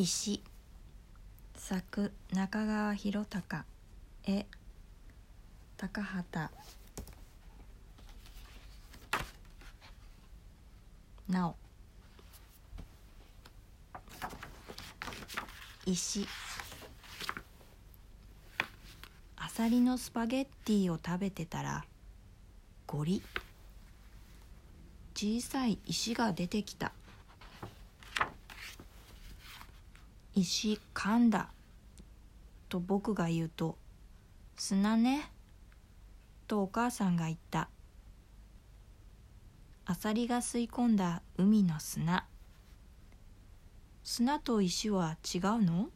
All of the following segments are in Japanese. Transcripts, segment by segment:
石。作中川博隆。絵。高畑なお石。あさりのスパゲッティを食べてたらゴリ。小さい石が出てきた。石噛んだと僕が言うと砂ねとお母さんが言った。アサリが吸い込んだ海の砂。砂と石は違うの？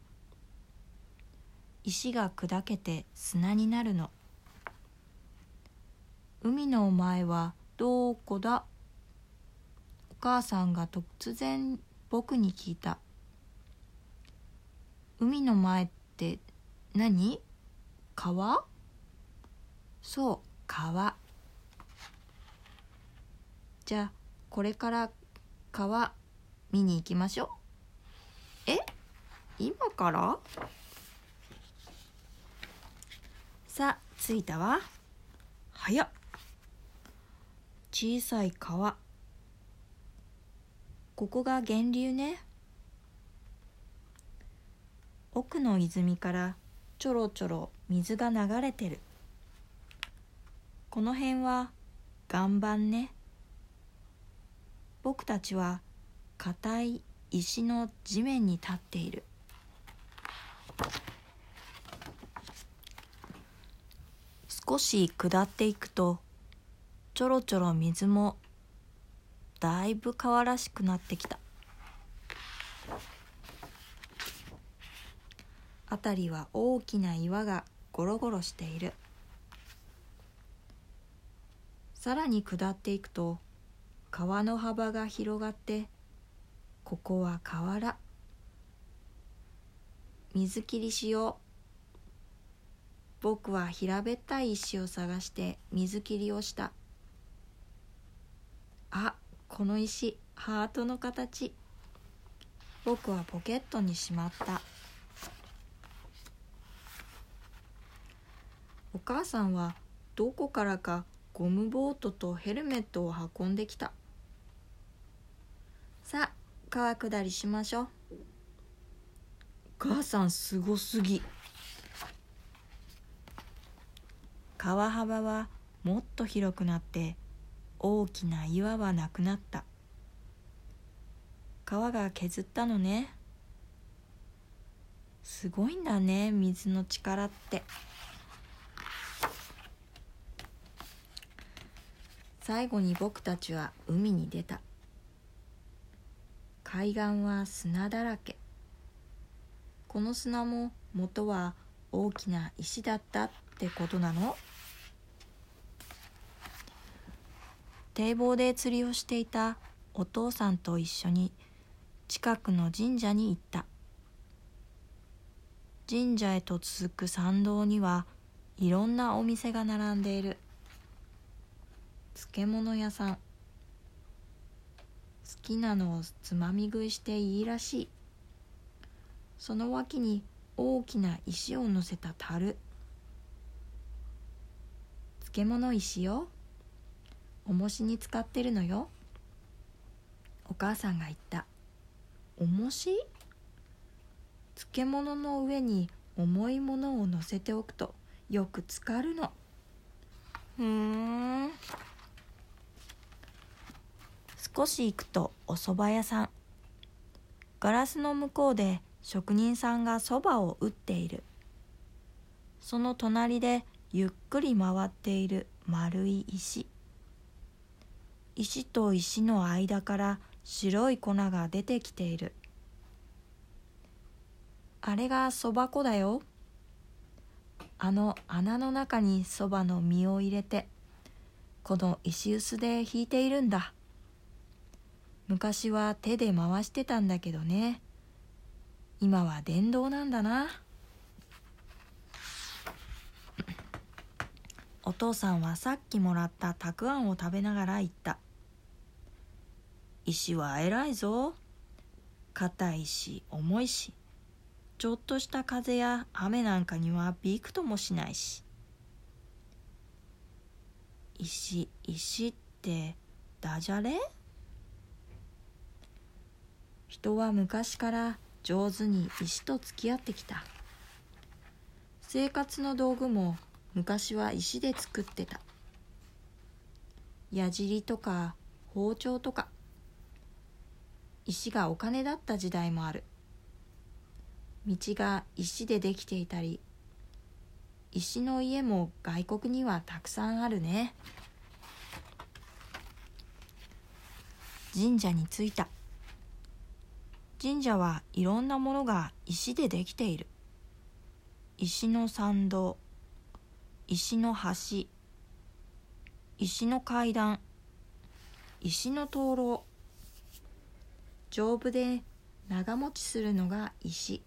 石が砕けて砂になるの。海のお前はどこだ？お母さんが突然僕に聞いた。海の前って何？川？そう川。じゃあこれから川見に行きましょう。え？今から？さあ着いたわ。早っ。小さい川。ここが源流ね。奥の泉からちょろちょろ水が流れてる。この辺は岩盤ね。僕たちは硬い石の地面に立っている。少し下っていくとちょろちょろ水もだいぶ川らしくなってきた。辺りは大きな岩がゴロゴロしている。さらに下っていくと川の幅が広がってここは河原水切りしよう。僕は平べったい石を探して水切りをした。あこの石ハートの形。僕はポケットにしまった。お母さんはどこからかゴムボートとヘルメットを運んできた。さあ川下りしましょう。お母さんすごすぎ。川幅はもっと広くなって大きな岩はなくなった。川が削ったのね。すごいんだね水の力って。最後に僕たちは海に出た。海岸は砂だらけ。この砂も元は大きな石だったってことなの？堤防で釣りをしていたお父さんと一緒に近くの神社に行った。神社へと続く参道にはいろんなお店が並んでいる。漬物屋さん。好きなのをつまみ食いしていいらしい。その脇に大きな石を乗せた樽。漬物石よ。重しに使ってるのよ。お母さんが言った。重し？漬物の上に重いものを乗せておくとよく浸かるの。ふん。少し行くとお蕎麦屋さん。ガラスの向こうで職人さんがそばを打っている。その隣でゆっくり回っている丸い石。石と石の間から白い粉が出てきている。あれがそば粉だよ。あの穴の中にそばの実を入れてこの石臼で引いているんだ。昔は手で回してたんだけどね。今は電動なんだな。お父さんはさっきもらったたくあんを食べながら言った。石は偉いぞ。硬いし重いし。ちょっとした風や雨なんかにはびくともしないし。石石ってダジャレ？人は昔から上手に石と付き合ってきた。生活の道具も昔は石で作ってた。矢尻とか包丁とか。石がお金だった時代もある。道が石でできていたり石の家も外国にはたくさんあるね。神社に着いた。神社はいろんなものが石でできている。石の参道石の橋石の階段石の灯籠。丈夫で長持ちするのが石。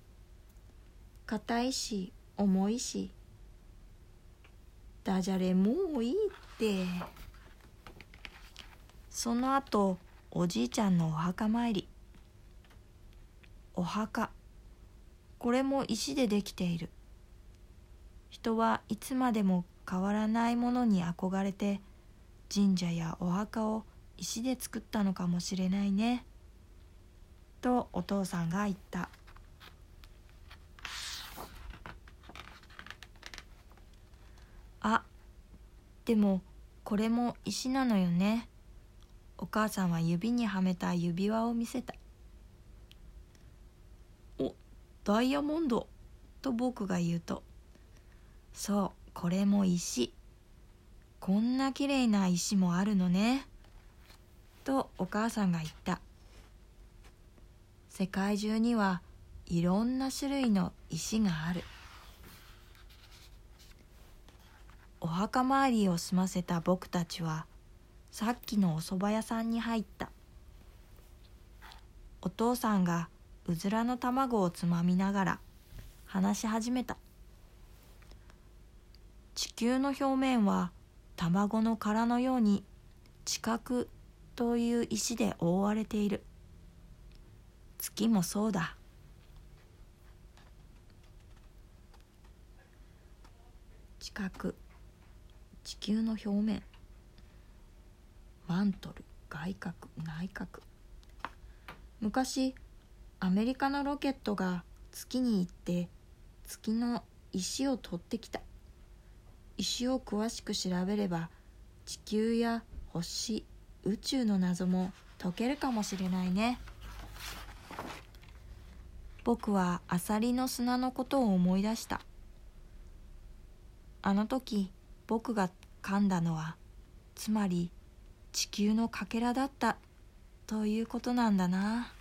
硬いし重いし。ダジャレもういいって。その後おじいちゃんのお墓参り。お墓。これも石でできている。人はいつまでも変わらないものに憧れて神社やお墓を石で作ったのかもしれないね。とお父さんが言った。あでもこれも石なのよね。お母さんは指にはめた指輪を見せた。ダイヤモンドと僕が言うとそうこれも石。こんなきれいな石もあるのね。とお母さんが言った。世界中にはいろんな種類の石がある。お墓参りを済ませた僕たちはさっきのお蕎麦屋さんに入った。お父さんがうずらの卵をつまみながら話し始めた。地球の表面は卵の殻のように地殻という石で覆われている。月もそうだ。地殻地球の表面。マントル外角内角。昔アメリカのロケットが月に行って月の石を取ってきた。石を詳しく調べれば地球や星宇宙の謎も解けるかもしれないね。僕はアサリの砂のことを思い出した。あの時僕が噛んだのはつまり地球のかけらだったということなんだな。